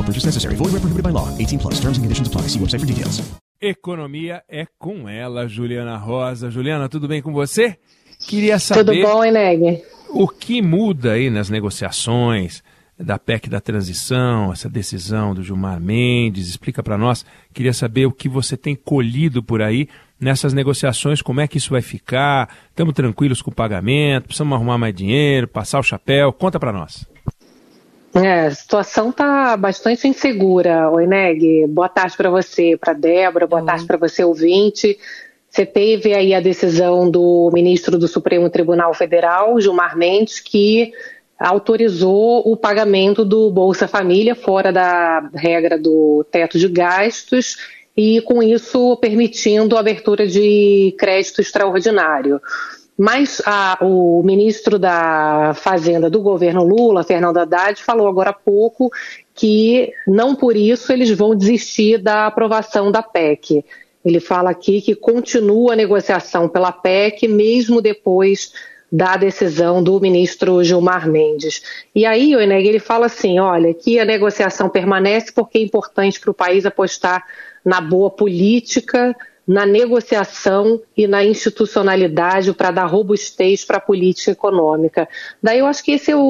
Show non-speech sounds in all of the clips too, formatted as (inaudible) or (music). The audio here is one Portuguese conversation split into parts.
No purchase necessary. Void where prohibited by law. 18 plus. Terms and conditions apply. See website for details. Economia é com ela, Juliana Rosa. Juliana, tudo bem com você? Queria saber... Tudo bom, Eneg? O que muda aí nas negociações da PEC da transição, essa decisão do Gilmar Mendes? Explica para nós. Queria saber o que você tem colhido por aí nessas negociações, como é que isso vai ficar? Estamos tranquilos com o pagamento? Precisamos arrumar mais dinheiro, passar o chapéu? Conta para nós. É, a situação está bastante insegura, Oineg. Boa tarde para você, para Débora, boa tarde para você, ouvinte. Você teve aí a decisão do ministro do Supremo Tribunal Federal, Gilmar Mendes, que autorizou o pagamento do Bolsa Família fora da regra do teto de gastos e, com isso, permitindo a abertura de crédito extraordinário. Mas a, o ministro da Fazenda do governo Lula, Fernando Haddad, falou agora há pouco que não por isso eles vão desistir da aprovação da PEC. Ele fala aqui que continua a negociação pela PEC, mesmo depois da decisão do ministro Gilmar Mendes. E aí, o Eneg, ele fala assim, olha, que a negociação permanece porque é importante para o país apostar na boa política, na negociação e na institucionalidade para dar robustez para a política econômica. Daí eu acho que esse é o,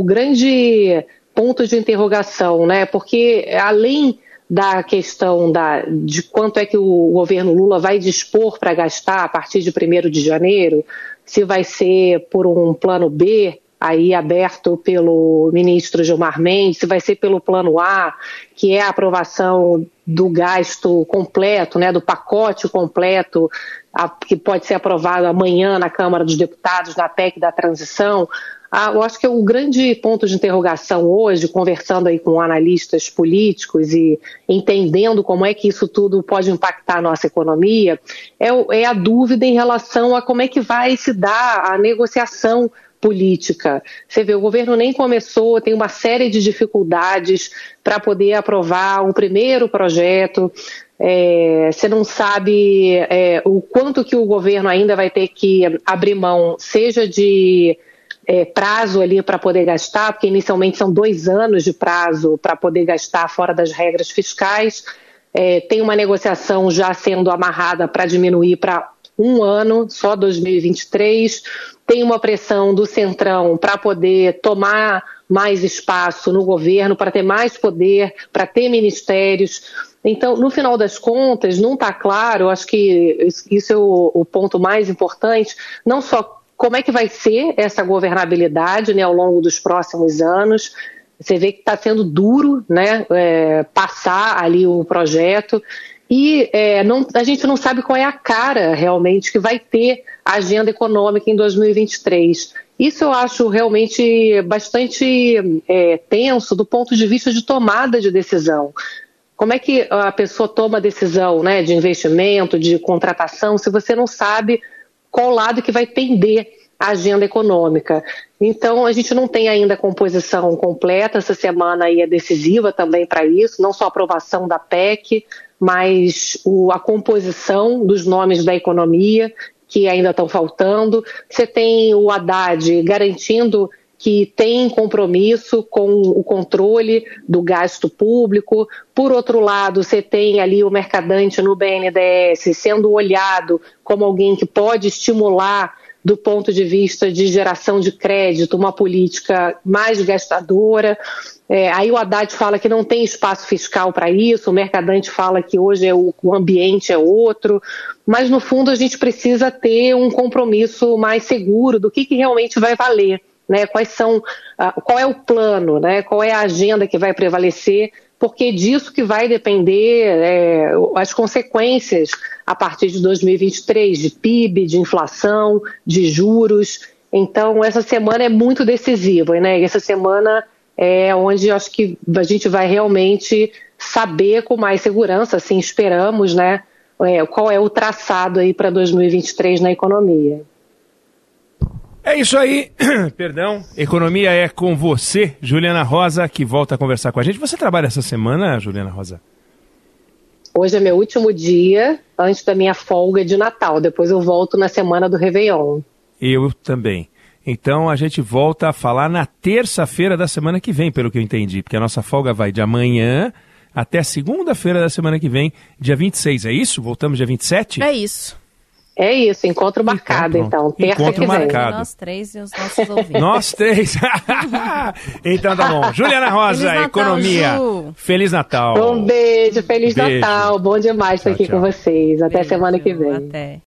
o grande ponto de interrogação, né? Porque além da questão da, de quanto é que o governo Lula vai dispor para gastar a partir de 1 de janeiro, se vai ser por um plano B, aí aberto pelo ministro Gilmar Mendes, se vai ser pelo plano A, que é a aprovação do gasto completo, né, do pacote completo, a, que pode ser aprovado amanhã na Câmara dos Deputados, na PEC da transição. Ah, eu acho que o grande ponto de interrogação hoje, conversando aí com analistas políticos e entendendo como é que isso tudo pode impactar a nossa economia, é, é a dúvida em relação a como é que vai se dar a negociação política. Você vê, o governo nem começou, tem uma série de dificuldades para poder aprovar um primeiro projeto. É, você não sabe é, o quanto que o governo ainda vai ter que abrir mão, seja de é, prazo ali para poder gastar, porque inicialmente são dois anos de prazo para poder gastar fora das regras fiscais. É, tem uma negociação já sendo amarrada para diminuir para um ano, só 2023. Tem uma pressão do Centrão para poder tomar mais espaço no governo, para ter mais poder, para ter ministérios. Então, no final das contas, não está claro, acho que isso é o, o ponto mais importante, não só como é que vai ser essa governabilidade né, ao longo dos próximos anos. Você vê que está sendo duro né, é, passar ali o projeto e é, não, a gente não sabe qual é a cara realmente que vai ter a agenda econômica em 2023. Isso eu acho realmente bastante é, tenso do ponto de vista de tomada de decisão. Como é que a pessoa toma decisão né, de investimento, de contratação, se você não sabe qual lado que vai pender a agenda econômica. Então, a gente não tem ainda a composição completa, essa semana aí é decisiva também para isso, não só a aprovação da PEC, mas o, a composição dos nomes da economia que ainda estão faltando. Você tem o Haddad garantindo que tem compromisso com o controle do gasto público. Por outro lado, você tem ali o mercadante no BNDES sendo olhado como alguém que pode estimular do ponto de vista de geração de crédito, uma política mais gastadora. É, aí o Haddad fala que não tem espaço fiscal para isso, o Mercadante fala que hoje é o, o, ambiente é outro, mas no fundo a gente precisa ter um compromisso mais seguro do que, que realmente vai valer, né? Quais são, uh, qual é o plano, né? Qual é a agenda que vai prevalecer? Porque é disso que vai depender é, as consequências a partir de 2023 de PIB, de inflação, de juros. Então essa semana é muito decisiva, né? Essa semana é onde acho que a gente vai realmente saber com mais segurança, assim esperamos, né, é, qual é o traçado aí para 2023 na economia. É isso aí, (clears throat) perdão. Economia é com você, Juliana Rosa, que volta a conversar com a gente. Você trabalha essa semana, Juliana Rosa? Hoje é meu último dia antes da minha folga de Natal. Depois eu volto na semana do Réveillon. Eu também. Então a gente volta a falar na terça-feira da semana que vem, pelo que eu entendi, porque a nossa folga vai de amanhã até segunda-feira da semana que vem, dia 26. É isso? Voltamos dia 27? É isso. É isso, encontro marcado, então. Terça encontro que vem. marcado. Nós três e os nossos ouvintes. Nós três. (laughs) então tá bom. Juliana Rosa, Feliz Natal, Economia. Ju. Feliz Natal. Um beijo, Feliz Beijo. Natal. Bom demais estar Tchau, aqui tchau. com vocês. Até Beijo, semana que vem. Até.